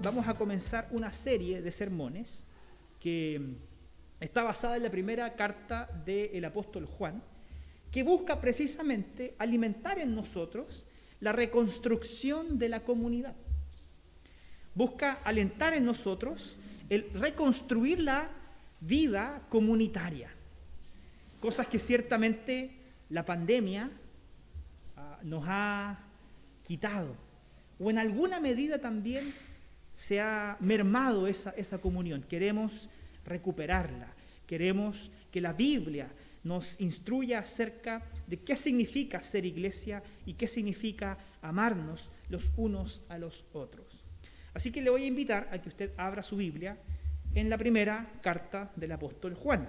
vamos a comenzar una serie de sermones que está basada en la primera carta del apóstol Juan, que busca precisamente alimentar en nosotros la reconstrucción de la comunidad. Busca alentar en nosotros el reconstruir la vida comunitaria, cosas que ciertamente la pandemia ah, nos ha quitado, o en alguna medida también se ha mermado esa, esa comunión. Queremos recuperarla, queremos que la Biblia nos instruya acerca de qué significa ser iglesia y qué significa amarnos los unos a los otros. Así que le voy a invitar a que usted abra su Biblia en la primera carta del apóstol Juan,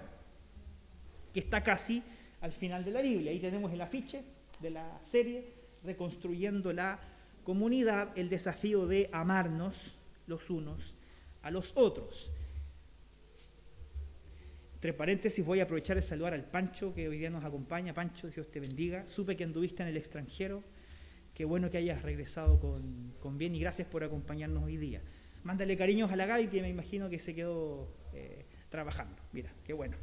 que está casi al final de la Biblia. Ahí tenemos el afiche de la serie, reconstruyendo la comunidad, el desafío de amarnos los unos a los otros. Entre paréntesis, voy a aprovechar de saludar al Pancho, que hoy día nos acompaña. Pancho, Dios te bendiga. Supe que anduviste en el extranjero. Qué bueno que hayas regresado con, bien y gracias por acompañarnos hoy día. Mándale cariños a la Gaby, que me imagino que se quedó eh, trabajando. Mira, qué bueno.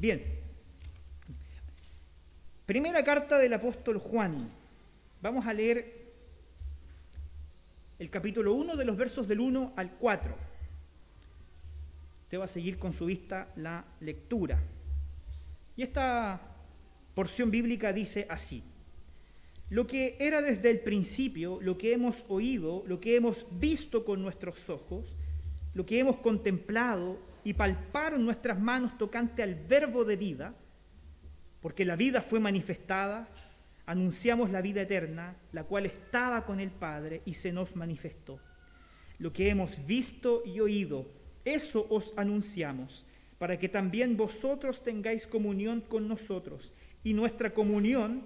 Bien. Primera carta del apóstol Juan. Vamos a leer el capítulo 1 de los versos del 1 al 4. Usted va a seguir con su vista la lectura. Y esta porción bíblica dice así. Lo que era desde el principio, lo que hemos oído, lo que hemos visto con nuestros ojos, lo que hemos contemplado y palparon nuestras manos tocante al verbo de vida, porque la vida fue manifestada, anunciamos la vida eterna, la cual estaba con el Padre y se nos manifestó. Lo que hemos visto y oído, eso os anunciamos, para que también vosotros tengáis comunión con nosotros. Y nuestra comunión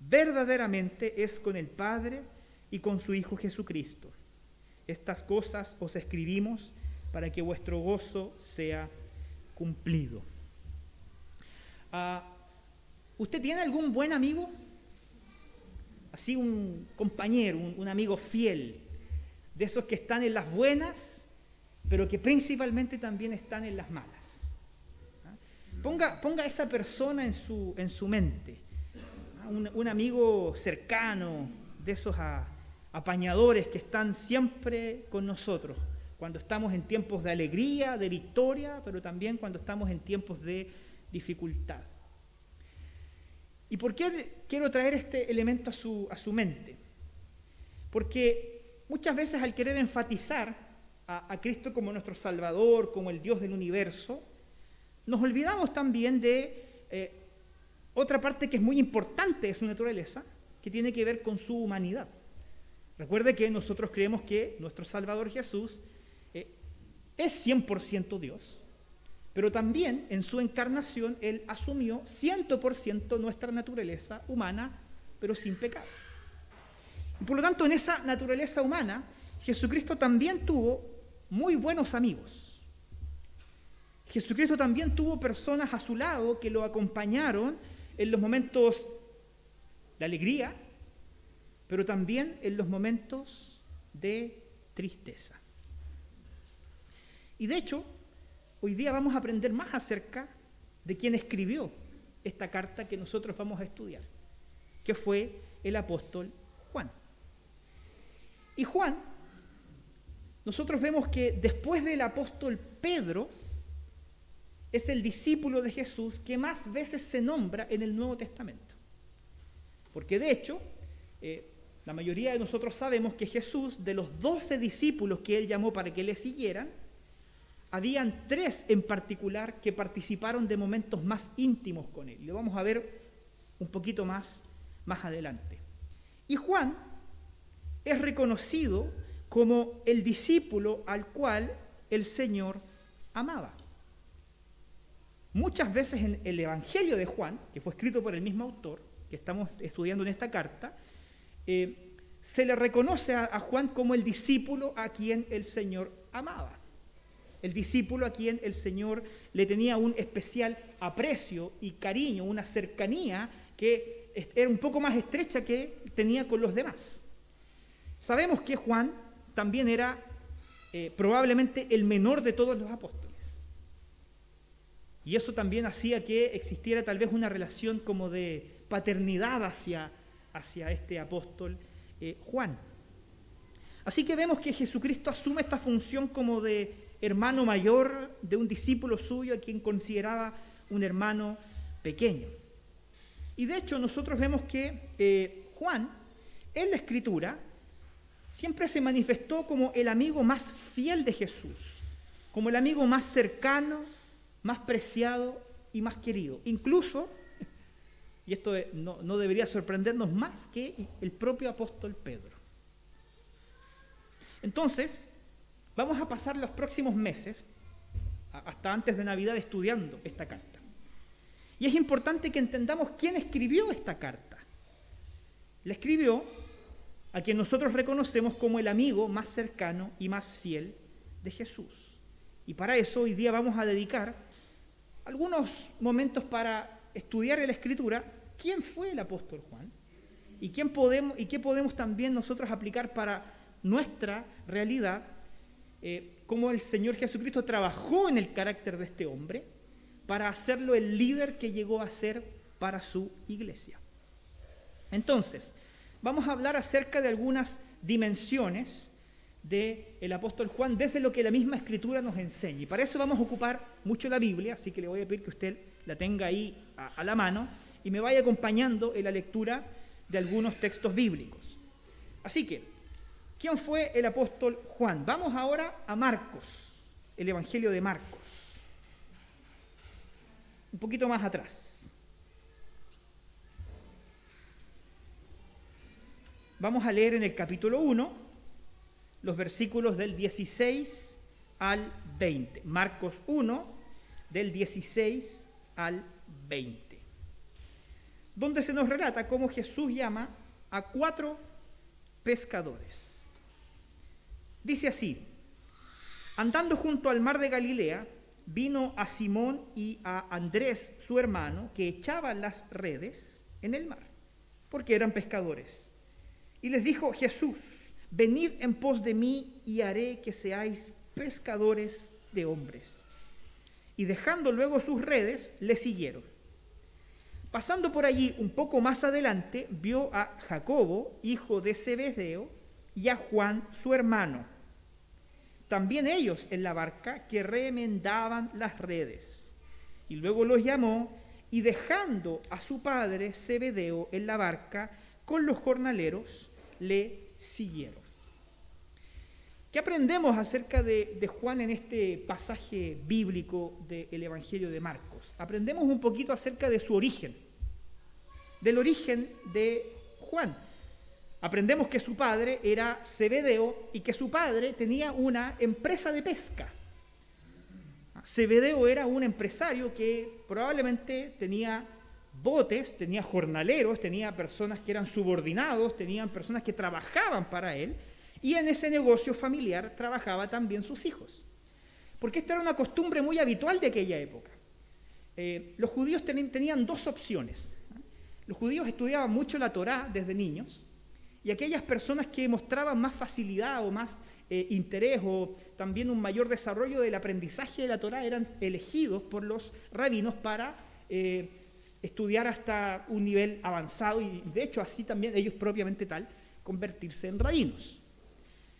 verdaderamente es con el Padre y con su Hijo Jesucristo. Estas cosas os escribimos para que vuestro gozo sea cumplido. Ah, ¿Usted tiene algún buen amigo? Así un compañero, un, amigo fiel, de esos que están en las buenas pero que principalmente también están en las malas. ¿Ah? Ponga, ponga esa persona en su, en su mente, ¿ah? un, amigo cercano, de esos apañadores que están siempre con nosotros, cuando estamos en tiempos de alegría, de victoria, pero también cuando estamos en tiempos de dificultad. ¿Y por qué quiero traer este elemento a su, a su mente? Porque muchas veces al querer enfatizar a, Cristo como nuestro Salvador, como el Dios del universo, nos olvidamos también de eh, otra parte que es muy importante de su naturaleza, que tiene que ver con su humanidad. Recuerde que nosotros creemos que nuestro Salvador Jesús eh, es 100% Dios, pero también en su encarnación Él asumió 100% nuestra naturaleza humana, pero sin pecado. Por lo tanto, en esa naturaleza humana, Jesucristo también tuvo muy buenos amigos. Jesucristo también tuvo personas a su lado que lo acompañaron en los momentos de alegría, pero también en los momentos de tristeza. Y de hecho, hoy día vamos a aprender más acerca de quién escribió esta carta que nosotros vamos a estudiar, que fue el apóstol Juan. Y Juan nosotros vemos que después del apóstol Pedro, es el discípulo de Jesús que más veces se nombra en el Nuevo Testamento. Porque de hecho, eh, la mayoría de nosotros sabemos que Jesús, de los doce discípulos que él llamó para que le siguieran, habían tres en particular que participaron de momentos más íntimos con él. Lo vamos a ver un poquito más, más adelante. Y Juan es reconocido como el discípulo al cual el Señor amaba. Muchas veces en el Evangelio de Juan, que fue escrito por el mismo autor, que estamos estudiando en esta carta, eh, se le reconoce a Juan como el discípulo a quien el Señor amaba. El discípulo a quien el Señor le tenía un especial aprecio y cariño, una cercanía que era un poco más estrecha que tenía con los demás. Sabemos que Juan también era eh, probablemente el menor de todos los apóstoles. Y eso también hacía que existiera tal vez una relación como de paternidad hacia, hacia este apóstol eh, Juan. Así que vemos que Jesucristo asume esta función como de hermano mayor de un discípulo suyo a quien consideraba un hermano pequeño. Y de hecho nosotros vemos que eh, Juan, en la escritura, siempre se manifestó como el amigo más fiel de Jesús, como el amigo más cercano, más preciado y más querido. Incluso, y esto no, no debería sorprendernos más que el propio apóstol Pedro. Entonces, vamos a pasar los próximos meses, hasta antes de Navidad, estudiando esta carta. Y es importante que entendamos quién escribió esta carta. La escribió a quien nosotros reconocemos como el amigo más cercano y más fiel de Jesús. Y para eso hoy día vamos a dedicar algunos momentos para estudiar en la Escritura quién fue el apóstol Juan y, y qué podemos también nosotros aplicar para nuestra realidad, eh, cómo el Señor Jesucristo trabajó en el carácter de este hombre para hacerlo el líder que llegó a ser para su iglesia. Entonces, vamos a hablar acerca de algunas dimensiones del apóstol Juan desde lo que la misma escritura nos enseña. Y para eso vamos a ocupar mucho la Biblia, así que le voy a pedir que usted la tenga ahí a la mano y me vaya acompañando en la lectura de algunos textos bíblicos. Así que, ¿quién fue el apóstol Juan? Vamos ahora a Marcos, el Evangelio de Marcos un poquito más atrás. Vamos a leer en el capítulo 1 los versículos del 16 al 20. Marcos 1, del 16 al 20. Donde se nos relata cómo Jesús llama a cuatro pescadores. Dice así, andando junto al mar de Galilea, vino a Simón y a Andrés, su hermano, que echaban las redes en el mar, porque eran pescadores. Y les dijo Jesús, venid en pos de mí y haré que seáis pescadores de hombres. Y dejando luego sus redes, le siguieron. Pasando por allí un poco más adelante, vio a Jacobo, hijo de Zebedeo, y a Juan, su hermano también ellos en la barca que remendaban las redes. Y luego los llamó y dejando a su padre Zebedeo en la barca con los jornaleros, le siguieron. ¿Qué aprendemos acerca de, de Juan en este pasaje bíblico del Evangelio de Marcos? Aprendemos un poquito acerca de su origen, del origen de Juan. Aprendemos que su padre era Cebedeo y que su padre tenía una empresa de pesca. Cebedeo era un empresario que probablemente tenía botes, tenía jornaleros, tenía personas que eran subordinados, tenían personas que trabajaban para él, y en ese negocio familiar trabajaba también sus hijos. Porque esta era una costumbre muy habitual de aquella época. Eh, los judíos tenían dos opciones. Los judíos estudiaban mucho la Torá desde niños, y aquellas personas que mostraban más facilidad o más eh, interés o también un mayor desarrollo del aprendizaje de la Torah eran elegidos por los rabinos para eh, estudiar hasta un nivel avanzado y de hecho así también ellos propiamente tal convertirse en rabinos.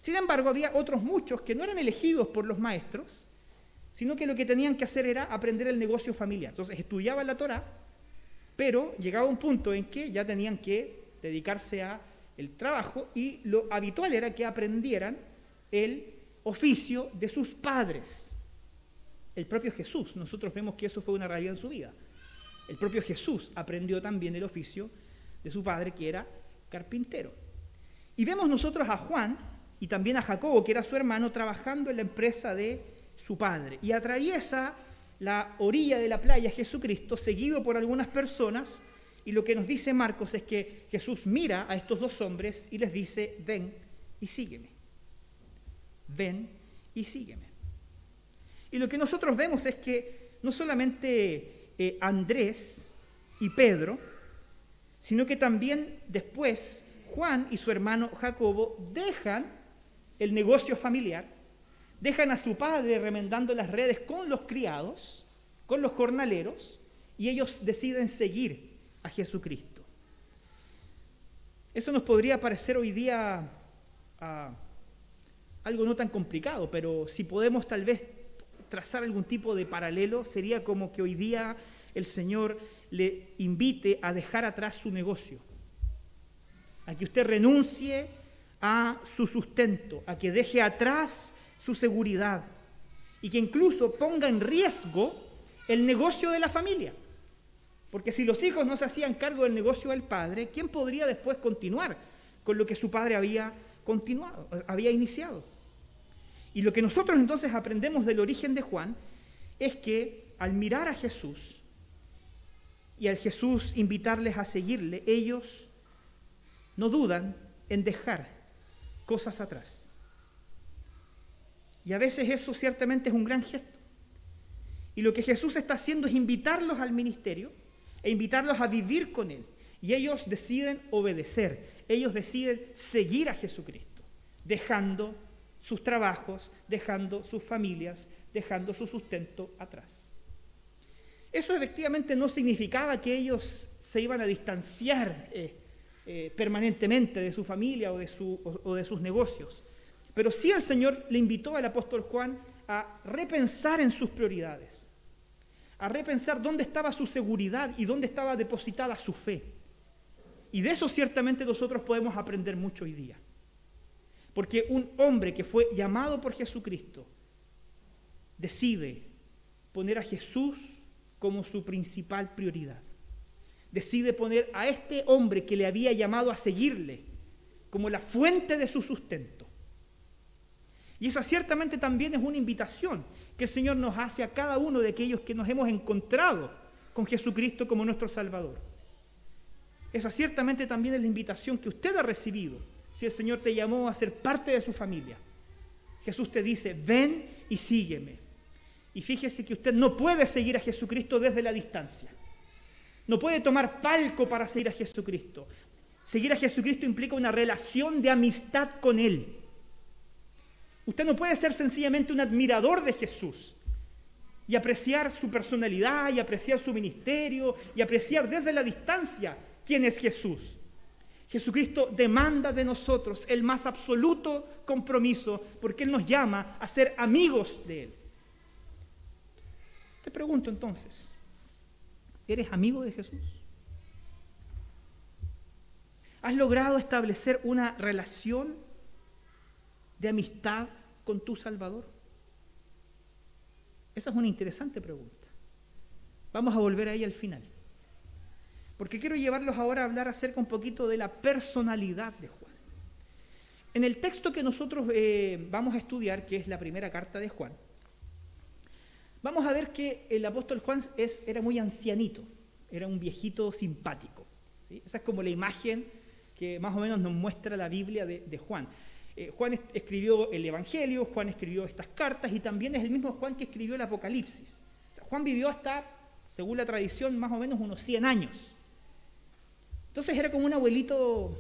Sin embargo, había otros muchos que no eran elegidos por los maestros, sino que lo que tenían que hacer era aprender el negocio familiar. Entonces estudiaban la Torah, pero llegaba un punto en que ya tenían que dedicarse a el trabajo y lo habitual era que aprendieran el oficio de sus padres. El propio Jesús, nosotros vemos que eso fue una realidad en su vida. El propio Jesús aprendió también el oficio de su padre, que era carpintero. Y vemos nosotros a Juan y también a Jacobo, que era su hermano, trabajando en la empresa de su padre. Y atraviesa la orilla de la playa Jesucristo, seguido por algunas personas y lo que nos dice Marcos es que Jesús mira a estos dos hombres y les dice, ven y sígueme. Ven y sígueme. Y lo que nosotros vemos es que no solamente eh, Andrés y Pedro, sino que también después Juan y su hermano Jacobo dejan el negocio familiar, dejan a su padre remendando las redes con los criados, con los jornaleros, y ellos deciden seguir a Jesucristo. Eso nos podría parecer hoy día ah, algo no tan complicado, pero si podemos tal vez trazar algún tipo de paralelo, sería como que hoy día el Señor le invite a dejar atrás su negocio, a que usted renuncie a su sustento, a que deje atrás su seguridad y que incluso ponga en riesgo el negocio de la familia. Porque si los hijos no se hacían cargo del negocio del padre, ¿quién podría después continuar con lo que su padre había continuado, había iniciado? Y lo que nosotros entonces aprendemos del origen de Juan es que al mirar a Jesús y al Jesús invitarles a seguirle, ellos no dudan en dejar cosas atrás. Y a veces eso ciertamente es un gran gesto. Y lo que Jesús está haciendo es invitarlos al ministerio e invitarlos a vivir con Él. Y ellos deciden obedecer, ellos deciden seguir a Jesucristo, dejando sus trabajos, dejando sus familias, dejando su sustento atrás. Eso efectivamente no significaba que ellos se iban a distanciar eh, eh, permanentemente de su familia o de, o de sus negocios. Pero sí el Señor le invitó al apóstol Juan a repensar en sus prioridades, a repensar dónde estaba su seguridad y dónde estaba depositada su fe. Y de eso ciertamente nosotros podemos aprender mucho hoy día. Porque un hombre que fue llamado por Jesucristo decide poner a Jesús como su principal prioridad. Decide poner a este hombre que le había llamado a seguirle como la fuente de su sustento. Y esa ciertamente también es una invitación que el Señor nos hace a cada uno de aquellos que nos hemos encontrado con Jesucristo como nuestro Salvador. Esa ciertamente también es la invitación que usted ha recibido si el Señor te llamó a ser parte de su familia. Jesús te dice, ven y sígueme. Y fíjese que usted no puede seguir a Jesucristo desde la distancia. No puede tomar palco para seguir a Jesucristo. Seguir a Jesucristo implica una relación de amistad con Él. Usted no puede ser sencillamente un admirador de Jesús y apreciar su personalidad y apreciar su ministerio y apreciar desde la distancia quién es Jesús. Jesucristo demanda de nosotros el más absoluto compromiso porque Él nos llama a ser amigos de Él. Te pregunto entonces, ¿eres amigo de Jesús? ¿Has logrado establecer una relación de amistad con tu Salvador? Esa es una interesante pregunta. Vamos a volver ahí al final. Porque quiero llevarlos ahora a hablar acerca un poquito de la personalidad de Juan. En el texto que nosotros eh, vamos a estudiar, que es la primera carta de Juan, vamos a ver que el apóstol Juan es, era muy ancianito, era un viejito simpático. Esa es como la imagen que más o menos nos muestra la Biblia de Juan. Eh, Juan escribió el Evangelio, Juan escribió estas cartas y también es el mismo Juan que escribió el Apocalipsis. Juan vivió hasta, según la tradición, más o menos unos 100 años. Entonces era como un abuelito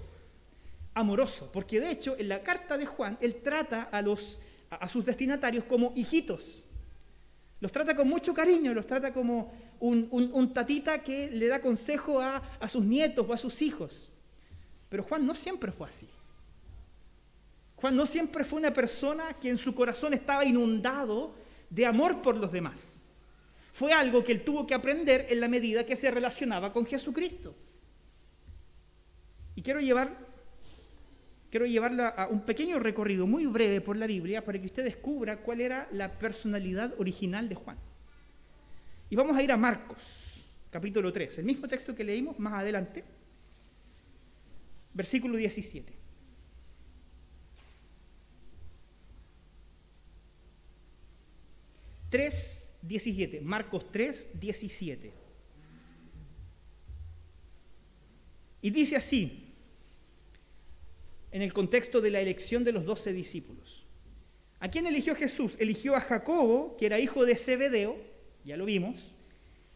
amoroso, porque de hecho en la carta de Juan él trata a, sus destinatarios como hijitos. Los trata con mucho cariño, los trata como un, tatita que le da consejo a sus nietos o a sus hijos. Pero Juan no siempre fue así. Juan no siempre fue una persona que en su corazón estaba inundado de amor por los demás. Fue algo que él tuvo que aprender en la medida que se relacionaba con Jesucristo. Y quiero llevar quiero llevarla a un pequeño recorrido muy breve por la Biblia para que usted descubra cuál era la personalidad original de Juan. Y vamos a ir a Marcos, capítulo 3, el mismo texto que leímos más adelante, versículo 17. 3, 17. Marcos 3, 17. Y dice así, en el contexto de la elección de los doce discípulos. ¿A quién eligió Jesús? Eligió a Jacobo, que era hijo de Zebedeo, ya lo vimos,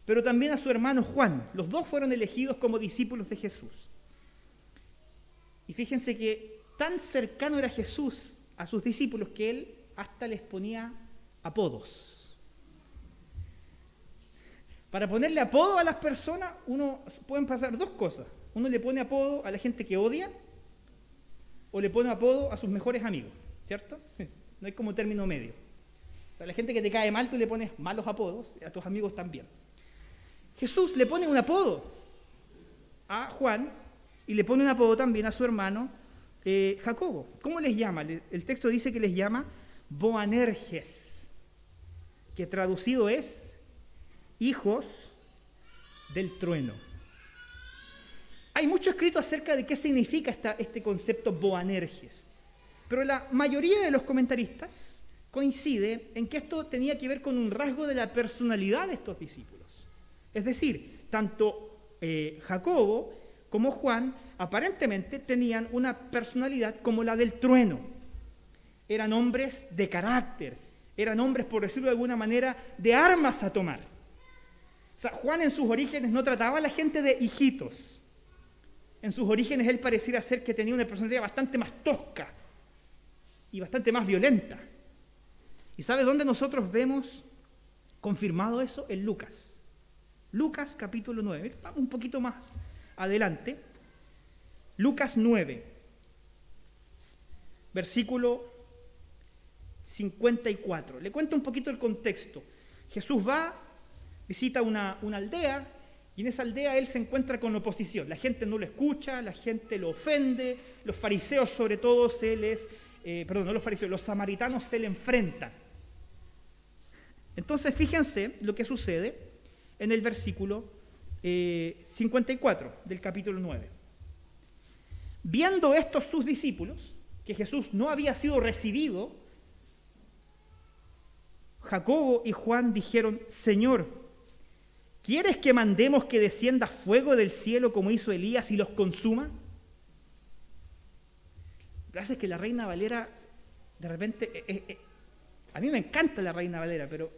pero también a su hermano Juan. Los dos fueron elegidos como discípulos de Jesús. Y fíjense que tan cercano era Jesús a sus discípulos que él hasta les ponía apodos. Para ponerle apodo a las personas, uno pueden pasar dos cosas. Uno le pone apodo a la gente que odia o le pone apodo a sus mejores amigos, ¿cierto? No hay como término medio. A la gente que te cae mal, tú le pones malos apodos, a tus amigos también. Jesús le pone un apodo a Juan y le pone un apodo también a su hermano eh, Jacobo. ¿Cómo les llama? El texto dice que les llama Boanerges, que traducido es hijos del trueno. Hay mucho escrito acerca de qué significa este concepto Boanerges, pero la mayoría de los comentaristas coincide en que esto tenía que ver con un rasgo de la personalidad de estos discípulos. Es decir, tanto eh, Jacobo como Juan aparentemente tenían una personalidad como la del trueno. Eran hombres de carácter, eran hombres, por decirlo de alguna manera, de armas a tomar. Juan en sus orígenes no trataba a la gente de hijitos. En sus orígenes él pareciera ser que tenía una personalidad bastante más tosca y bastante más violenta. ¿Y sabe dónde nosotros vemos confirmado eso? En Lucas. Lucas capítulo 9. Vamos un poquito más adelante. Lucas 9, versículo 54. Le cuento un poquito el contexto. Jesús va, visita una, aldea y en esa aldea él se encuentra con oposición. La gente no lo escucha, la gente lo ofende, los fariseos sobre todo se les, eh, perdón, no los fariseos, los samaritanos se le enfrentan. Entonces fíjense lo que sucede en el versículo 54 eh, del capítulo 9. Viendo estos sus discípulos, que Jesús no había sido recibido, Jacobo y Juan dijeron, Señor, ¿quieres que mandemos que descienda fuego del cielo como hizo Elías y los consuma? Gracias que la reina Valera, de repente, eh, eh, a mí me encanta la reina Valera, pero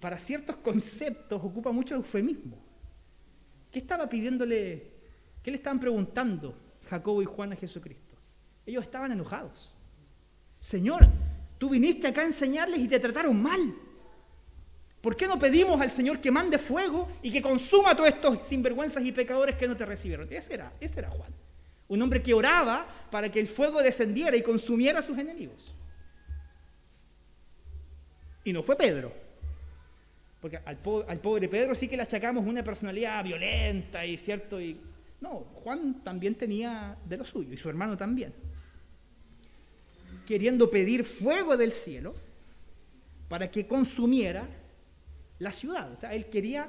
para ciertos conceptos ocupa mucho eufemismo. ¿Qué estaba pidiéndole, qué le estaban preguntando Jacobo y Juan a Jesucristo? Ellos estaban enojados. Señor, tú viniste acá a enseñarles y te trataron mal. ¿Por qué no pedimos al Señor que mande fuego y que consuma a todos estos sinvergüenzas y pecadores que no te recibieron? Ese era, ese era Juan. Un hombre que oraba para que el fuego descendiera y consumiera a sus enemigos. Y no fue Pedro. Porque al, pobre Pedro sí que le achacamos una personalidad violenta y cierto. No, Juan también tenía de lo suyo y su hermano también. Queriendo pedir fuego del cielo para que consumiera la ciudad. O sea, él quería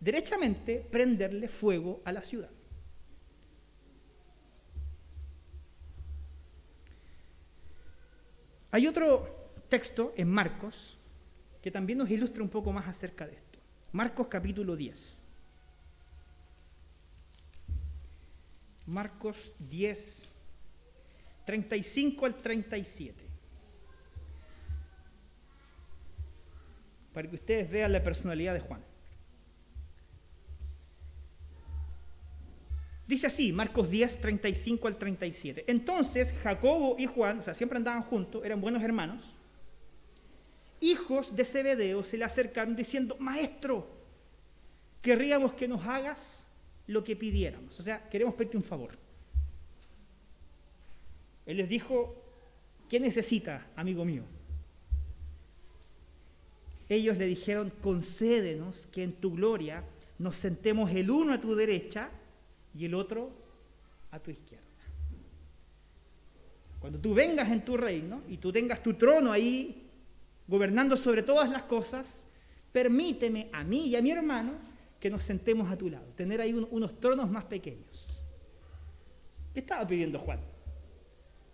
derechamente prenderle fuego a la ciudad. Hay otro texto en Marcos que también nos ilustra un poco más acerca de esto. Marcos capítulo 10. Marcos 10, 35 al 37. Para que ustedes vean la personalidad de Juan. Dice así, Marcos 10, 35 al 37. Entonces Jacobo y Juan, o sea, siempre andaban juntos, eran buenos hermanos, hijos de Zebedeo se le acercaron diciendo, maestro, querríamos que nos hagas lo que pidiéramos. O sea, queremos pedirte un favor. Él les dijo, ¿qué necesita, amigo mío? Ellos le dijeron, concédenos que en tu gloria nos sentemos el uno a tu derecha y el otro a tu izquierda. Cuando tú vengas en tu reino y tú tengas tu trono ahí gobernando sobre todas las cosas, permíteme a mí y a mi hermano que nos sentemos a tu lado, tener ahí unos tronos más pequeños. ¿Qué estaba pidiendo Juan?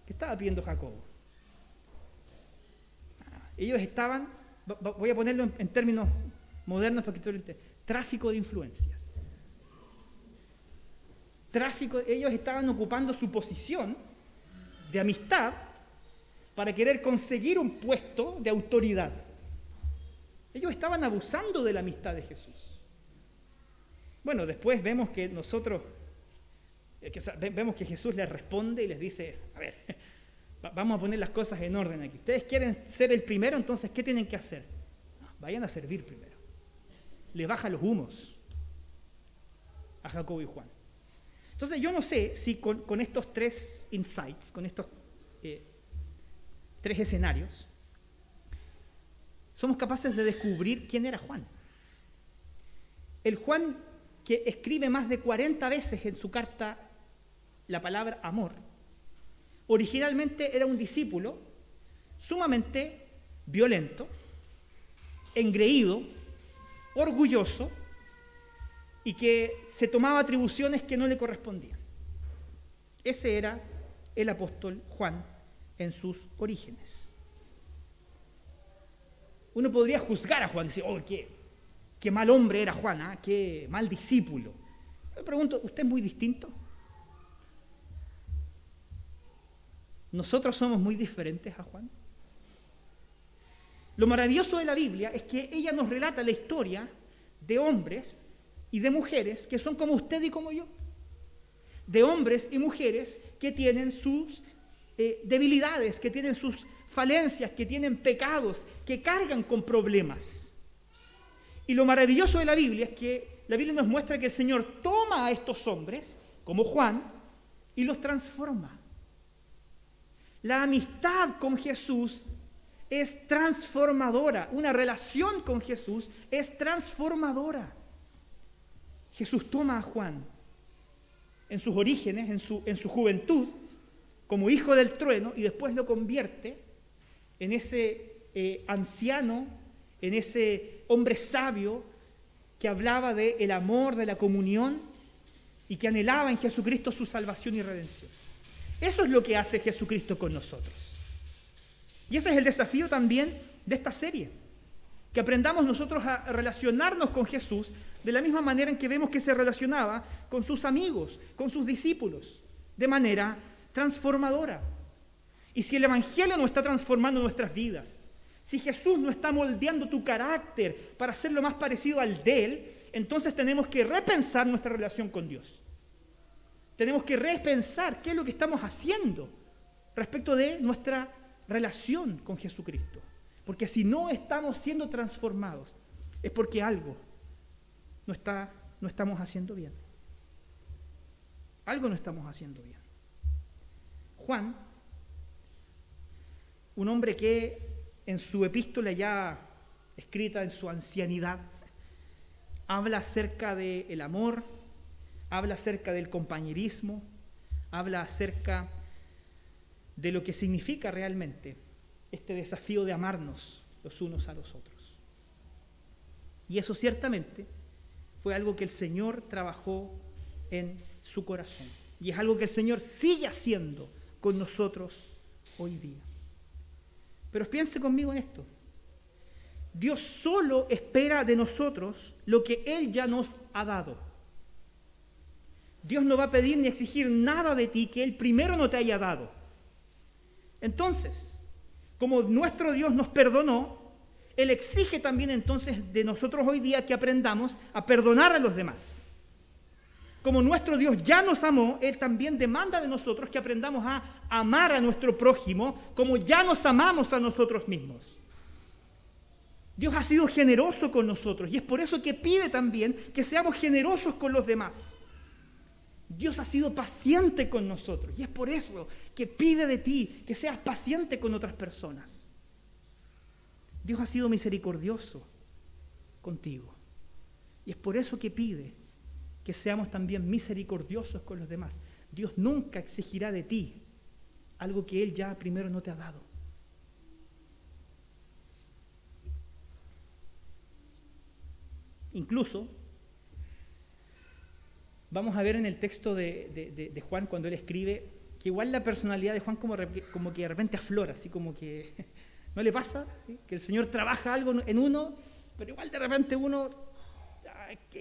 ¿Qué estaba pidiendo Jacobo? Ah, ellos estaban, voy a ponerlo en, términos modernos para que tráfico de influencias. Tráfico, ellos estaban ocupando su posición de amistad para querer conseguir un puesto de autoridad. Ellos estaban abusando de la amistad de Jesús. Bueno, después vemos que nosotros, eh, vemos que Jesús les responde y les dice, a ver, vamos a poner las cosas en orden aquí. Ustedes quieren ser el primero, entonces, ¿qué tienen que hacer? Vayan a servir primero. Le baja los humos a Jacobo y Juan. Entonces, yo no sé si con, estos tres insights, con estos eh, tres escenarios, somos capaces de descubrir quién era Juan. El Juan que escribe más de 40 veces en su carta la palabra amor, originalmente era un discípulo sumamente violento, engreído, orgulloso y que se tomaba atribuciones que no le correspondían. Ese era el apóstol Juan en sus orígenes. Uno podría juzgar a Juan y decir, oh, qué, qué mal hombre era Juan, ¿ah? qué mal discípulo. Me pregunto, ¿usted es muy distinto? ¿Nosotros somos muy diferentes a Juan? Lo maravilloso de la Biblia es que ella nos relata la historia de hombres y de mujeres que son como usted y como yo. De hombres y mujeres que tienen sus eh, debilidades, que tienen sus falencias, que tienen pecados, que cargan con problemas. Y lo maravilloso de la Biblia es que la Biblia nos muestra que el Señor toma a estos hombres, como Juan, y los transforma. La amistad con Jesús es transformadora. Una relación con Jesús es transformadora. Jesús toma a Juan en sus orígenes, en su, en su juventud, como hijo del trueno, y después lo convierte en ese eh, anciano, en ese hombre sabio que hablaba del el amor, de la comunión, y que anhelaba en Jesucristo su salvación y redención. Eso es lo que hace Jesucristo con nosotros. Y ese es el desafío también de esta serie. Que aprendamos nosotros a relacionarnos con Jesús de la misma manera en que vemos que se relacionaba con sus amigos, con sus discípulos, de manera transformadora. Y si el Evangelio no está transformando nuestras vidas, si Jesús no está moldeando tu carácter para hacerlo más parecido al de Él, entonces tenemos que repensar nuestra relación con Dios. Tenemos que repensar qué es lo que estamos haciendo respecto de nuestra relación con Jesucristo. Porque si no estamos siendo transformados, es porque algo no, está, no estamos haciendo bien. Algo no estamos haciendo bien. Juan, un hombre que en su epístola ya escrita en su ancianidad, habla acerca del amor, habla acerca del compañerismo, habla acerca de lo que significa realmente este desafío de amarnos los unos a los otros. Y eso ciertamente fue algo que el Señor trabajó en su corazón. Y es algo que el Señor sigue haciendo con nosotros hoy día. Pero piense conmigo en esto. Dios solo espera de nosotros lo que Él ya nos ha dado. Dios no va a pedir ni exigir nada de ti que Él primero no te haya dado. Entonces, como nuestro Dios nos perdonó, Él exige también entonces de nosotros hoy día que aprendamos a perdonar a los demás. Como nuestro Dios ya nos amó, Él también demanda de nosotros que aprendamos a amar a nuestro prójimo como ya nos amamos a nosotros mismos. Dios ha sido generoso con nosotros y es por eso que pide también que seamos generosos con los demás. Dios ha sido paciente con nosotros y es por eso que pide de ti que seas paciente con otras personas. Dios ha sido misericordioso contigo y es por eso que pide que seamos también misericordiosos con los demás. Dios nunca exigirá de ti algo que Él ya primero no te ha dado. Incluso vamos a ver en el texto de, Juan cuando él escribe que igual la personalidad de Juan como, que de repente aflora, así como que no le pasa, que el Señor trabaja algo en uno, pero igual de repente uno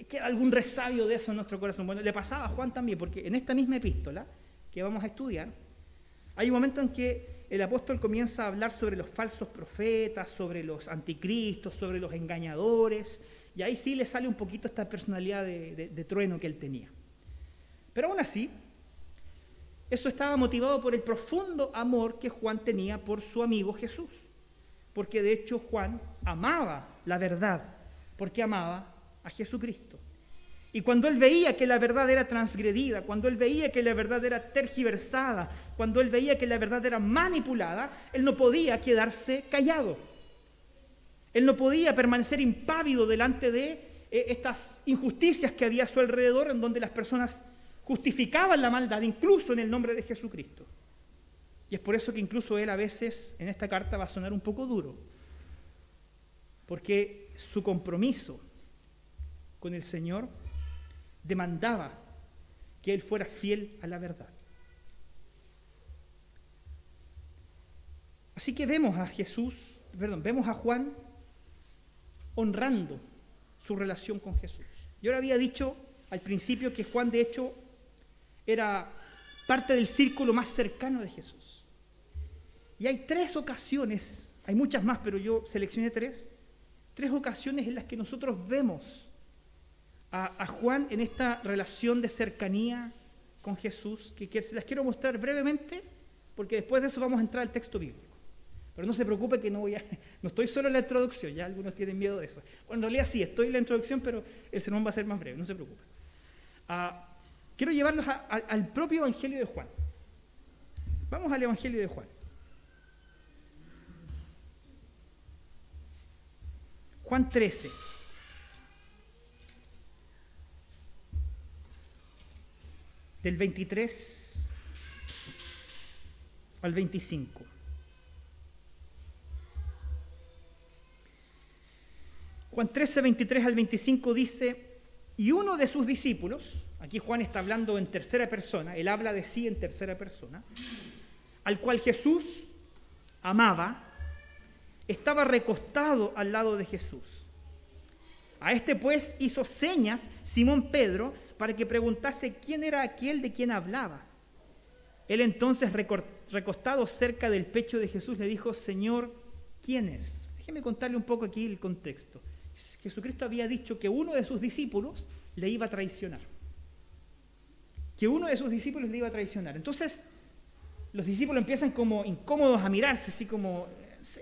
queda algún resabio de eso en nuestro corazón. Bueno, le pasaba a Juan también, porque en esta misma epístola que vamos a estudiar, hay un momento en que el apóstol comienza a hablar sobre los falsos profetas, sobre los anticristos, sobre los engañadores, y ahí sí le sale un poquito esta personalidad de trueno que él tenía. Pero aún así, Eso estaba motivado por el profundo amor que Juan tenía por su amigo Jesús. Porque de hecho Juan amaba la verdad, porque amaba a Jesucristo. Y cuando él veía que la verdad era transgredida, cuando él veía que la verdad era tergiversada, cuando él veía que la verdad era manipulada, él no podía quedarse callado. Él no podía permanecer impávido delante de eh, estas injusticias que había a su alrededor, en donde las personas justificaban la maldad, incluso en el nombre de Jesucristo. Y es por eso que incluso él a veces en esta carta va a sonar un poco duro, porque su compromiso con el Señor demandaba que él fuera fiel a la verdad. Así que vemos a Jesús, perdón, vemos a Juan honrando su relación con Jesús. Yo le había dicho al principio que Juan de hecho era parte del círculo más cercano de Jesús. Y hay tres ocasiones, hay muchas más, pero yo seleccioné tres, tres ocasiones en las que nosotros vemos a, Juan en esta relación de cercanía con Jesús, que, se las quiero mostrar brevemente, porque después de eso vamos a entrar al texto bíblico. Pero no se preocupe que no voy a, no estoy solo en la introducción, ya algunos tienen miedo de eso. Bueno, en realidad sí, estoy en la introducción, pero el sermón va a ser más breve, no se preocupe. Ah, quiero llevarlos al propio Evangelio de Juan. Vamos al Evangelio de Juan. Juan 13. del 23 al 25. Juan 13, 23 al 25 dice, y uno de sus discípulos, aquí Juan está hablando en tercera persona, él habla de sí en tercera persona, al cual Jesús amaba, estaba recostado al lado de Jesús. A este pues hizo señas Simón Pedro, para que preguntase quién era aquel de quien hablaba. Él entonces, recostado cerca del pecho de Jesús, le dijo, Señor, ¿quién es? Déjeme contarle un poco aquí el contexto. Jesucristo había dicho que uno de sus discípulos le iba a traicionar. Que uno de sus discípulos le iba a traicionar. Entonces, los discípulos empiezan como incómodos a mirarse, así como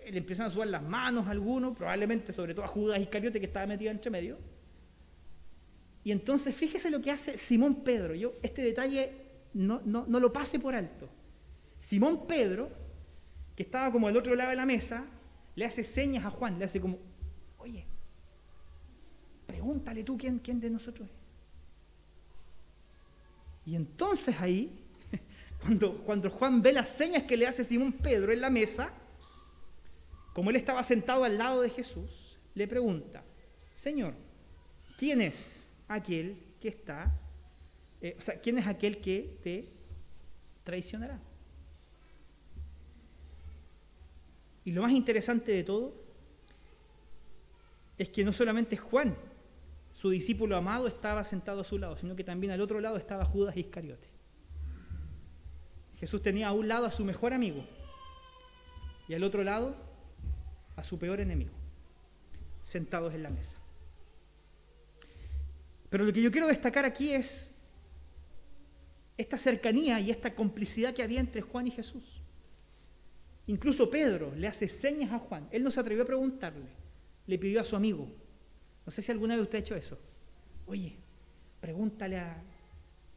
eh, le empiezan a sudar las manos a alguno, probablemente sobre todo a Judas Iscariote que estaba metido entre medio. Y entonces fíjese lo que hace Simón Pedro. Yo este detalle no, no, lo pase por alto. Simón Pedro, que estaba como al otro lado de la mesa, le hace señas a Juan, le hace como, oye, pregúntale tú quién, quién de nosotros es. Y entonces ahí, cuando, cuando Juan ve las señas que le hace Simón Pedro en la mesa, como él estaba sentado al lado de Jesús, le pregunta, Señor, ¿quién es? aquel que está, eh, o sea, ¿quién es aquel que te traicionará? Y lo más interesante de todo es que no solamente Juan, su discípulo amado, estaba sentado a su lado, sino que también al otro lado estaba Judas Iscariote. Jesús tenía a un lado a su mejor amigo y al otro lado a su peor enemigo, sentados en la mesa. Pero lo que yo quiero destacar aquí es esta cercanía y esta complicidad que había entre Juan y Jesús. Incluso Pedro le hace señas a Juan. Él no se atrevió a preguntarle. Le pidió a su amigo. No sé si alguna vez usted ha hecho eso. Oye, pregúntale a...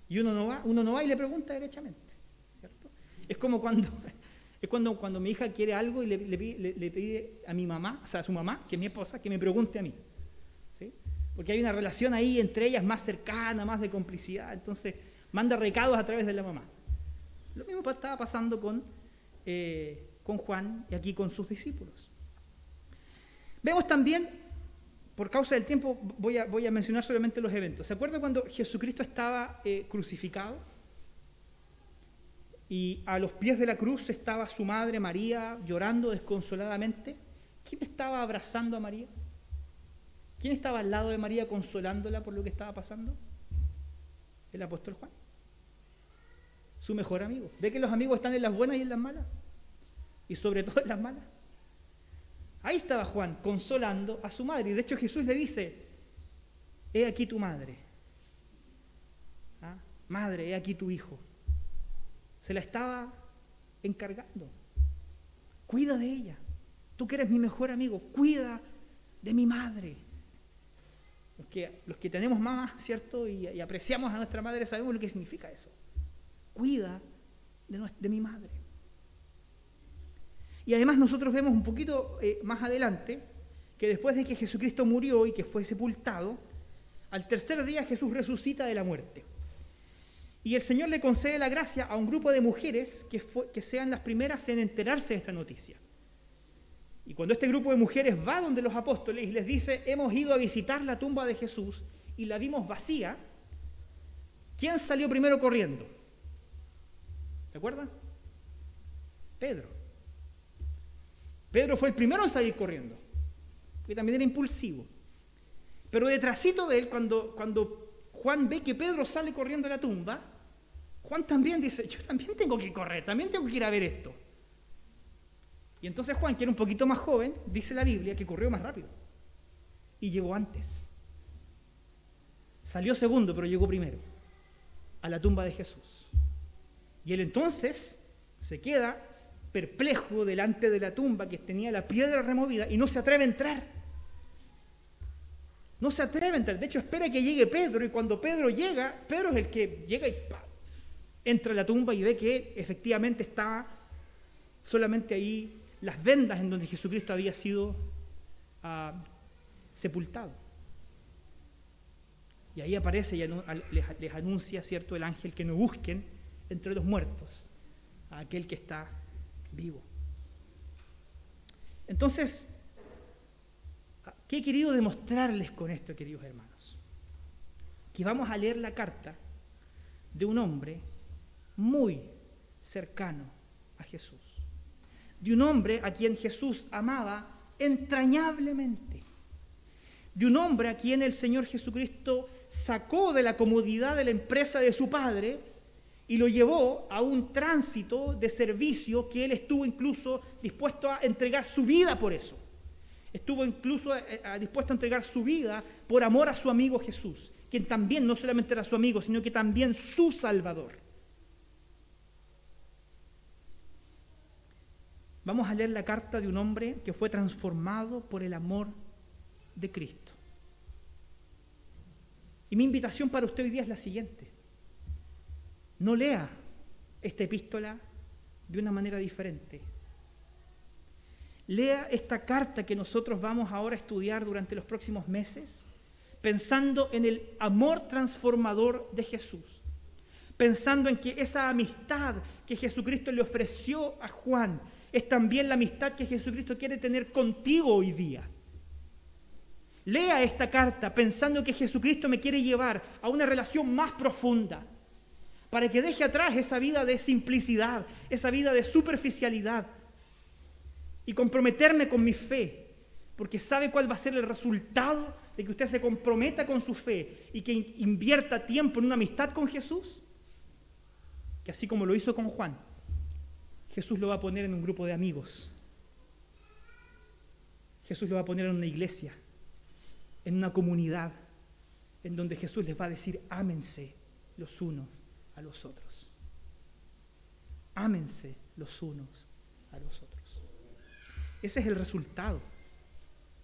Y uno no va, uno no va y le pregunta derechamente. ¿cierto? Es como cuando, es cuando, cuando mi hija quiere algo y le, le, pide a mi mamá, o sea, a su mamá, que es mi esposa, que me pregunte a mí porque hay una relación ahí entre ellas más cercana, más de complicidad, entonces manda recados a través de la mamá. Lo mismo estaba pasando con, eh, con Juan y aquí con sus discípulos. Vemos también, por causa del tiempo, voy a, mencionar solamente los eventos. ¿Se acuerda cuando Jesucristo estaba eh, crucificado? Y a los pies de la cruz estaba su madre María llorando desconsoladamente. ¿Quién estaba abrazando a María? ¿Quién estaba al lado de María consolándola por lo que estaba pasando? El apóstol Juan. Su mejor amigo. ¿Ve que los amigos están en las buenas y en las malas? Y sobre todo en las malas. Ahí estaba Juan consolando a su madre. Y de hecho Jesús le dice, he aquí tu madre. ¿Ah? Madre, he aquí tu hijo. se la estaba encargando. Cuida de ella. Tú que eres mi mejor amigo, cuida de mi madre. Los que, los que tenemos mamá, ¿cierto? Y, apreciamos a nuestra madre sabemos lo que significa eso. Cuida de, de mi madre. Y además nosotros vemos un poquito eh, más adelante que después de que Jesucristo murió y que fue sepultado, al tercer día Jesús resucita de la muerte. Y el Señor le concede la gracia a un grupo de mujeres que, sean las primeras en enterarse de esta noticia. Y cuando este grupo de mujeres va donde los apóstoles y les dice, hemos ido a visitar la tumba de Jesús y la vimos vacía, ¿quién salió primero corriendo? ¿Se acuerdan? Pedro. Pedro fue el primero en salir corriendo, que también era impulsivo. Pero detrásito de él, cuando, cuando Juan ve que Pedro sale corriendo a la tumba, Juan también dice, yo también tengo que correr, también tengo que ir a ver esto. Y entonces Juan, que era un poquito más joven, dice la Biblia que corrió más rápido. Y llegó antes. Salió segundo, pero llegó primero a la tumba de Jesús. Y él entonces se queda perplejo delante de la tumba que tenía la piedra removida y no se atreve a entrar. No se atreve a entrar. De hecho, espera que llegue Pedro y cuando Pedro llega, Pedro es el que llega y entra a la tumba y ve que efectivamente estaba solamente ahí las vendas en donde Jesucristo había sido ah, sepultado. Y ahí aparece y les, anuncia, ¿cierto?, el ángel que no busquen entre los muertos a aquel que está vivo. Entonces, ¿qué he querido demostrarles con esto, queridos hermanos? Que vamos a leer la carta de un hombre muy cercano a Jesús. De un hombre a quien Jesús amaba entrañablemente. De un hombre a quien el Señor Jesucristo sacó de la comodidad de la empresa de su padre y lo llevó a un tránsito de servicio que él estuvo incluso dispuesto a entregar su vida por eso. Estuvo incluso eh, eh, dispuesto a entregar su vida por amor a su amigo Jesús, quien también no solamente era su amigo, sino que también su Salvador. Vamos a leer la carta de un hombre que fue transformado por el amor de Cristo. Y mi invitación para usted hoy día es la siguiente. No lea esta epístola de una manera diferente. Lea esta carta que nosotros vamos ahora a estudiar durante los próximos meses, pensando en el amor transformador de Jesús, pensando en que esa amistad que Jesucristo le ofreció a Juan, es también la amistad que Jesucristo quiere tener contigo hoy día. Lea esta carta pensando que Jesucristo me quiere llevar a una relación más profunda, para que deje atrás esa vida de simplicidad, esa vida de superficialidad, y comprometerme con mi fe, porque sabe cuál va a ser el resultado de que usted se comprometa con su fe y que invierta tiempo en una amistad con Jesús, que así como lo hizo con Juan, Jesús lo va a poner en un grupo de amigos. Jesús lo va a poner en una iglesia, en una comunidad, en donde Jesús les va a decir, ámense los unos a los otros. Ámense los unos a los otros. Ese es el resultado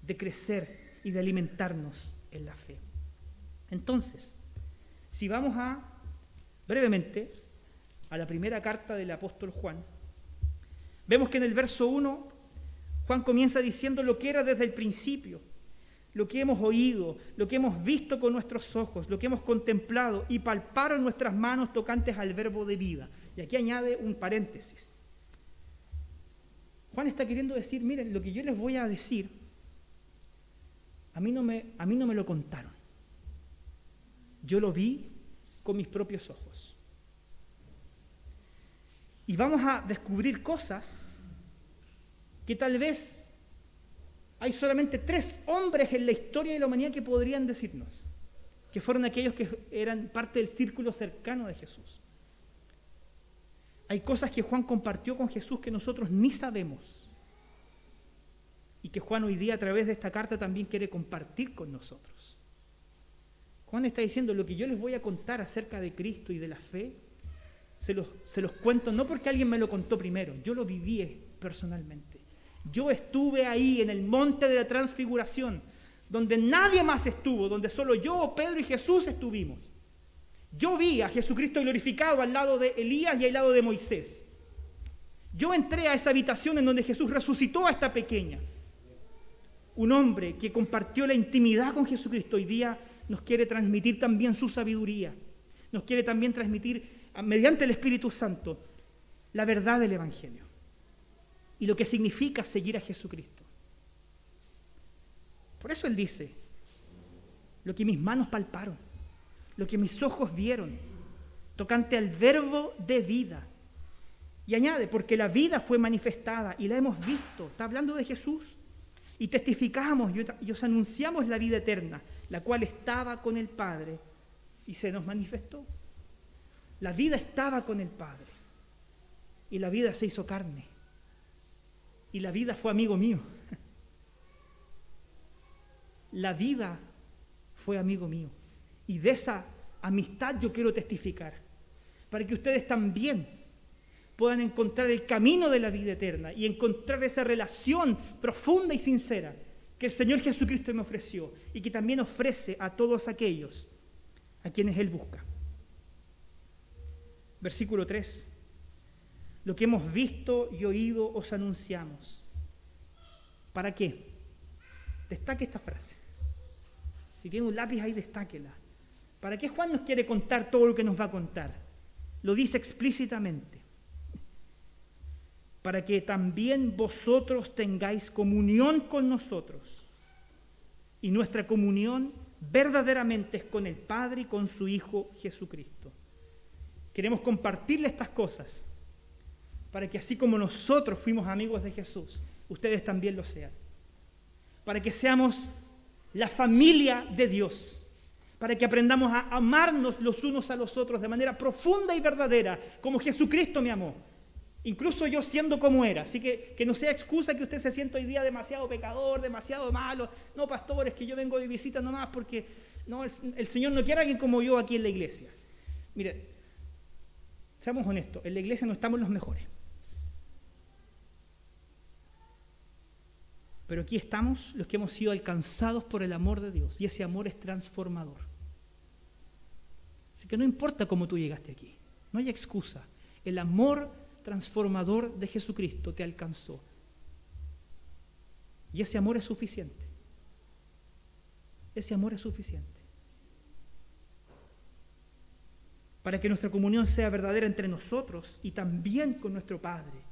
de crecer y de alimentarnos en la fe. Entonces, si vamos a, brevemente, a la primera carta del apóstol Juan, Vemos que en el verso 1 Juan comienza diciendo lo que era desde el principio, lo que hemos oído, lo que hemos visto con nuestros ojos, lo que hemos contemplado y palparon nuestras manos tocantes al verbo de vida. Y aquí añade un paréntesis. Juan está queriendo decir, miren, lo que yo les voy a decir, a mí no me, a mí no me lo contaron. Yo lo vi con mis propios ojos. Y vamos a descubrir cosas que tal vez hay solamente tres hombres en la historia de la humanidad que podrían decirnos, que fueron aquellos que eran parte del círculo cercano de Jesús. Hay cosas que Juan compartió con Jesús que nosotros ni sabemos y que Juan hoy día a través de esta carta también quiere compartir con nosotros. Juan está diciendo, lo que yo les voy a contar acerca de Cristo y de la fe, Se los, se los cuento no porque alguien me lo contó primero, yo lo viví personalmente. Yo estuve ahí en el monte de la transfiguración, donde nadie más estuvo, donde solo yo, Pedro y Jesús estuvimos. Yo vi a Jesucristo glorificado al lado de Elías y al lado de Moisés. Yo entré a esa habitación en donde Jesús resucitó a esta pequeña. Un hombre que compartió la intimidad con Jesucristo hoy día nos quiere transmitir también su sabiduría. Nos quiere también transmitir, mediante el Espíritu Santo, la verdad del Evangelio y lo que significa seguir a Jesucristo. Por eso Él dice, lo que mis manos palparon, lo que mis ojos vieron, tocante al verbo de vida. Y añade, porque la vida fue manifestada y la hemos visto, está hablando de Jesús, y testificamos y os anunciamos la vida eterna, la cual estaba con el Padre y se nos manifestó. La vida estaba con el Padre y la vida se hizo carne y la vida fue amigo mío. La vida fue amigo mío. Y de esa amistad yo quiero testificar, para que ustedes también puedan encontrar el camino de la vida eterna y encontrar esa relación profunda y sincera que el Señor Jesucristo me ofreció y que también ofrece a todos aquellos a quienes Él busca. Versículo 3. Lo que hemos visto y oído os anunciamos. ¿Para qué? Destaque esta frase. Si tiene un lápiz ahí, destáquela. ¿Para qué Juan nos quiere contar todo lo que nos va a contar? Lo dice explícitamente. Para que también vosotros tengáis comunión con nosotros. Y nuestra comunión verdaderamente es con el Padre y con su Hijo Jesucristo. Queremos compartirle estas cosas para que así como nosotros fuimos amigos de Jesús, ustedes también lo sean. Para que seamos la familia de Dios. Para que aprendamos a amarnos los unos a los otros de manera profunda y verdadera, como Jesucristo me amó. Incluso yo siendo como era. Así que que no sea excusa que usted se sienta hoy día demasiado pecador, demasiado malo. No, pastor, es que yo vengo de visita nomás porque no, el, el Señor no quiere a alguien como yo aquí en la iglesia. Mire, seamos honestos, en la iglesia no estamos los mejores. Pero aquí estamos los que hemos sido alcanzados por el amor de Dios y ese amor es transformador. Así que no importa cómo tú llegaste aquí, no hay excusa. El amor transformador de Jesucristo te alcanzó. Y ese amor es suficiente. Ese amor es suficiente. Para que nuestra comunión sea verdadera entre nosotros y también con nuestro Padre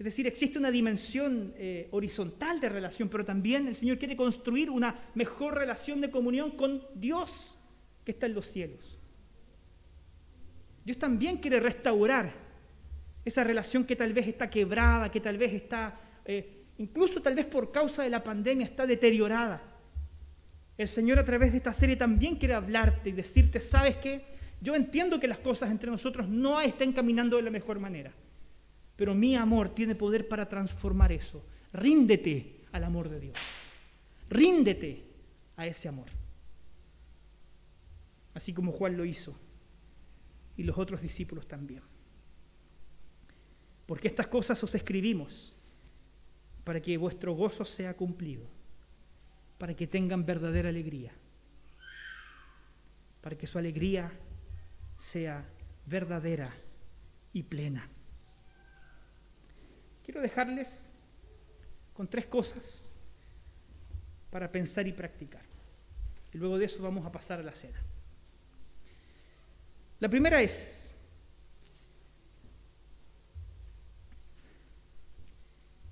es decir, existe una dimensión eh, horizontal de relación, pero también el Señor quiere construir una mejor relación de comunión con Dios que está en los cielos. Dios también quiere restaurar esa relación que tal vez está quebrada, que tal vez está, eh, incluso tal vez por causa de la pandemia, está deteriorada. El Señor a través de esta serie también quiere hablarte y decirte, ¿sabes qué? Yo entiendo que las cosas entre nosotros no estén caminando de la mejor manera pero mi amor tiene poder para transformar eso. Ríndete al amor de Dios. Ríndete a ese amor. Así como Juan lo hizo y los otros discípulos también. Porque estas cosas os escribimos para que vuestro gozo sea cumplido, para que tengan verdadera alegría, para que su alegría sea verdadera y plena. Quiero dejarles con tres cosas para pensar y practicar. Y luego de eso vamos a pasar a la cena. La primera es,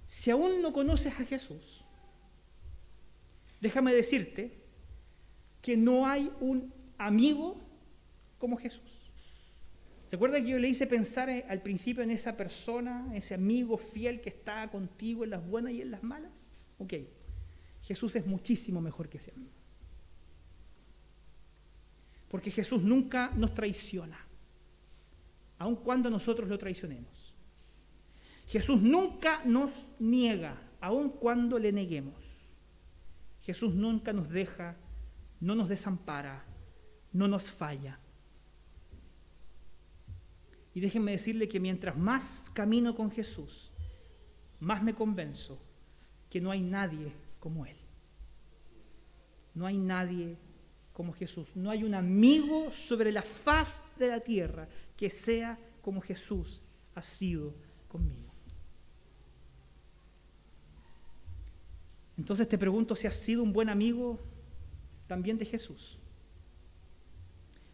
si aún no conoces a Jesús, déjame decirte que no hay un amigo como Jesús. ¿Se acuerda que yo le hice pensar eh, al principio en esa persona, ese amigo fiel que está contigo en las buenas y en las malas? Ok, Jesús es muchísimo mejor que ese amigo. Porque Jesús nunca nos traiciona, aun cuando nosotros lo traicionemos. Jesús nunca nos niega, aun cuando le neguemos. Jesús nunca nos deja, no nos desampara, no nos falla. Y déjenme decirle que mientras más camino con Jesús, más me convenzo que no hay nadie como Él. No hay nadie como Jesús. No hay un amigo sobre la faz de la tierra que sea como Jesús ha sido conmigo. Entonces te pregunto si has sido un buen amigo también de Jesús.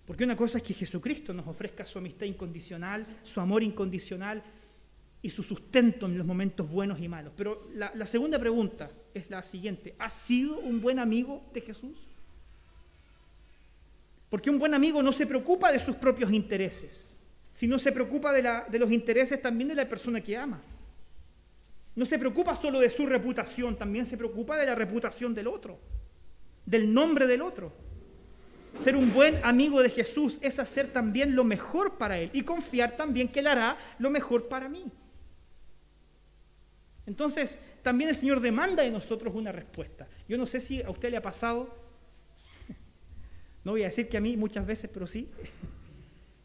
Porque una cosa es que Jesucristo nos ofrezca su amistad incondicional, su amor incondicional y su sustento en los momentos buenos y malos. Pero la, segunda pregunta es la siguiente. ¿Has sido un buen amigo de Jesús? Porque un buen amigo no se preocupa de sus propios intereses, sino se preocupa de, de los intereses también de la persona que ama. No se preocupa solo de su reputación, también se preocupa de la reputación del otro, del nombre del otro. Ser un buen amigo de Jesús es hacer también lo mejor para Él y confiar también que Él hará lo mejor para mí. Entonces, también el Señor demanda de nosotros una respuesta. Yo no sé si a usted le ha pasado, no voy a decir que a mí muchas veces, pero sí,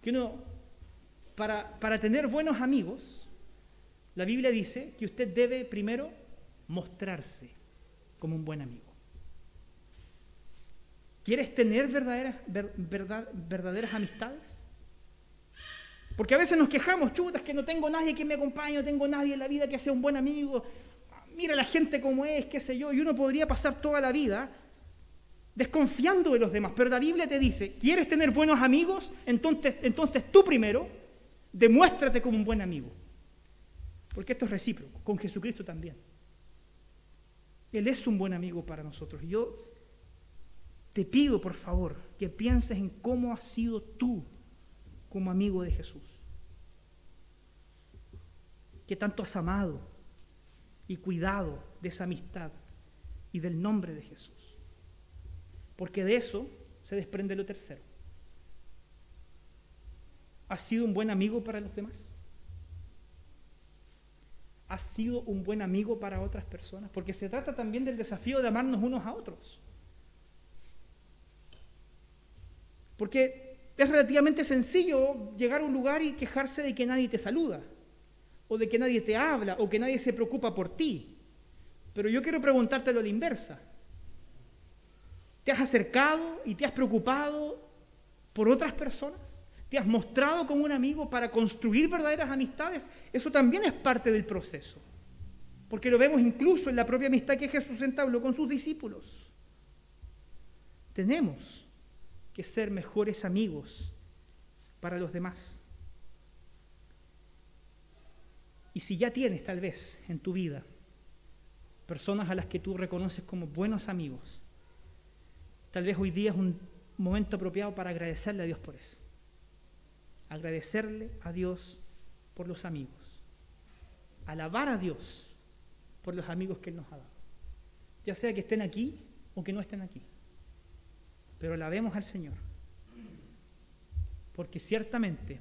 que uno, para, para tener buenos amigos, la Biblia dice que usted debe primero mostrarse como un buen amigo. ¿Quieres tener verdaderas, verdaderas amistades? Porque a veces nos quejamos, chutas, que no tengo nadie que me acompañe, no tengo nadie en la vida que sea un buen amigo. Mira la gente como es, qué sé yo. Y uno podría pasar toda la vida desconfiando de los demás. Pero la Biblia te dice, ¿quieres tener buenos amigos? Entonces, entonces tú primero demuéstrate como un buen amigo. Porque esto es recíproco, con Jesucristo también. Él es un buen amigo para nosotros. Yo te pido, por favor, que pienses en cómo has sido tú como amigo de Jesús. Que tanto has amado y cuidado de esa amistad y del nombre de Jesús. Porque de eso se desprende lo tercero. ¿Has sido un buen amigo para los demás? has sido un buen amigo para otras personas, porque se trata también del desafío de amarnos unos a otros. Porque es relativamente sencillo llegar a un lugar y quejarse de que nadie te saluda, o de que nadie te habla, o que nadie se preocupa por ti. Pero yo quiero preguntártelo a la inversa. ¿Te has acercado y te has preocupado por otras personas? te has mostrado como un amigo para construir verdaderas amistades, eso también es parte del proceso. Porque lo vemos incluso en la propia amistad que Jesús entabló con sus discípulos. Tenemos que ser mejores amigos para los demás. Y si ya tienes tal vez en tu vida personas a las que tú reconoces como buenos amigos, tal vez hoy día es un momento apropiado para agradecerle a Dios por eso. Agradecerle a Dios por los amigos, alabar a Dios por los amigos que Él nos ha dado, ya sea que estén aquí o que no estén aquí, pero alabemos al Señor, porque ciertamente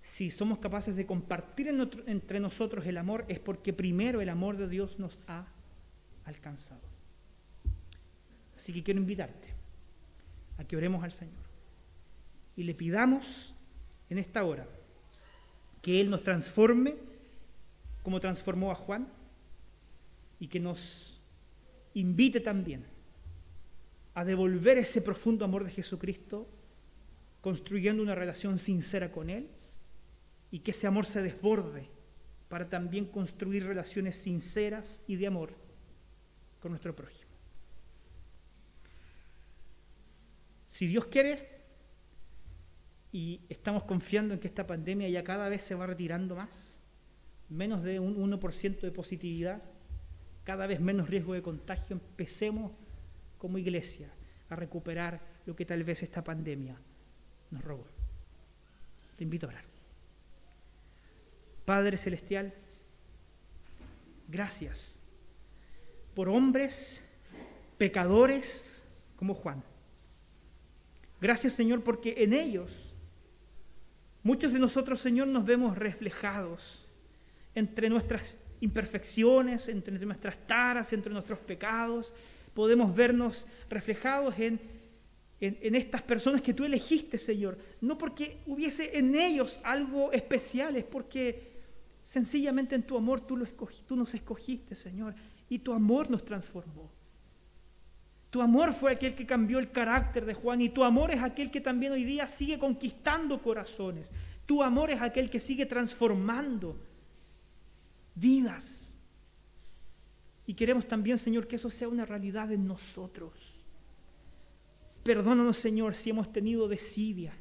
si somos capaces de compartir entre nosotros el amor es porque primero el amor de Dios nos ha alcanzado. Así que quiero invitarte a que oremos al Señor y le pidamos en esta hora que Él nos transforme como transformó a Juan y que nos invite también a devolver ese profundo amor de Jesucristo construyendo una relación sincera con Él y que ese amor se desborde para también construir relaciones sinceras y de amor con nuestro prójimo. Si Dios quiere, y estamos confiando en que esta pandemia ya cada vez se va retirando más, menos de un 1% de positividad, cada vez menos riesgo de contagio, empecemos como iglesia a recuperar lo que tal vez esta pandemia nos robó. Te invito a orar. Padre Celestial, gracias por hombres pecadores como Juan. Gracias Señor porque en ellos Muchos de nosotros, Señor, nos vemos reflejados entre nuestras imperfecciones, entre nuestras taras, entre nuestros pecados. Podemos vernos reflejados en en, estas personas que tú elegiste, Señor. No porque hubiese en ellos algo especial, es porque sencillamente en tu amor tú, tú nos escogiste, Señor. Y tu amor nos transformó. Tu amor fue aquel que cambió el carácter de Juan y tu amor es aquel que también hoy día sigue conquistando corazones. Tu amor es aquel que sigue transformando vidas. Y queremos también, Señor, que eso sea una realidad en nosotros. Perdónanos, Señor, si hemos tenido desidia,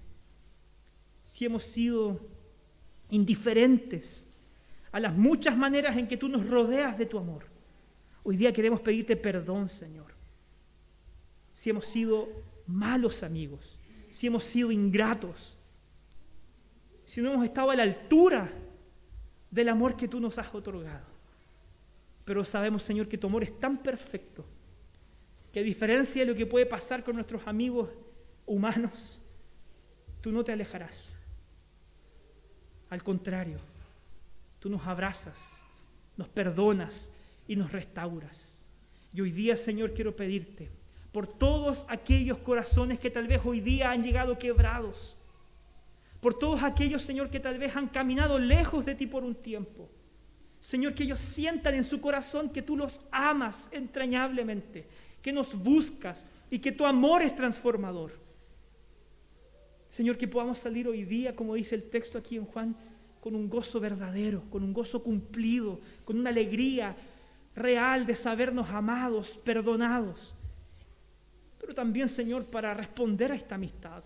si hemos sido indiferentes a las muchas maneras en que tú nos rodeas de tu amor. Hoy día queremos pedirte perdón, Señor, si hemos sido malos amigos, si hemos sido ingratos, si no hemos estado a la altura del amor que tú nos has otorgado. Pero sabemos, Señor, que tu amor es tan perfecto que a diferencia de lo que puede pasar con nuestros amigos humanos, tú no te alejarás. Al contrario, tú nos abrazas, nos perdonas y nos restauras. Y hoy día, Señor, quiero pedirte por todos aquellos corazones que tal vez hoy día han llegado quebrados, por todos aquellos, Señor, que tal vez han caminado lejos de ti por un tiempo. Señor, que ellos sientan en su corazón que tú los amas entrañablemente, que nos buscas y que tu amor es transformador. Señor, que podamos salir hoy día, como dice el texto aquí en Juan, con un gozo verdadero, con un gozo cumplido, con una alegría real de sabernos amados, perdonados. Pero también, Señor, para responder a esta amistad,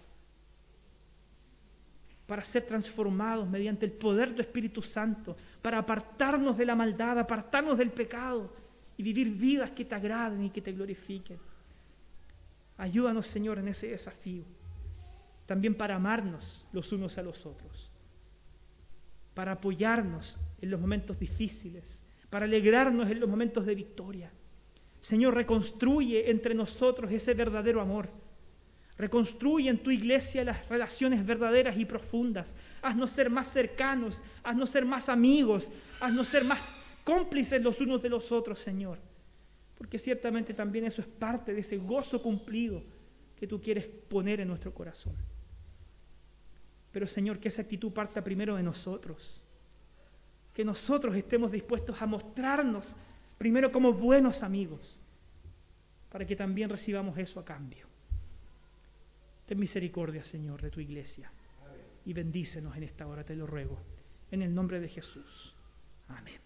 para ser transformados mediante el poder de tu Espíritu Santo, para apartarnos de la maldad, apartarnos del pecado y vivir vidas que te agraden y que te glorifiquen. Ayúdanos, Señor, en ese desafío. También para amarnos los unos a los otros, para apoyarnos en los momentos difíciles, para alegrarnos en los momentos de victoria. Señor, reconstruye entre nosotros ese verdadero amor. Reconstruye en tu iglesia las relaciones verdaderas y profundas. Haznos ser más cercanos, haznos ser más amigos, haznos ser más cómplices los unos de los otros, Señor. Porque ciertamente también eso es parte de ese gozo cumplido que tú quieres poner en nuestro corazón. Pero Señor, que esa actitud parta primero de nosotros. Que nosotros estemos dispuestos a mostrarnos primero como buenos amigos, para que también recibamos eso a cambio. Ten misericordia, Señor, de tu iglesia. Y bendícenos en esta hora, te lo ruego. En el nombre de Jesús. Amén.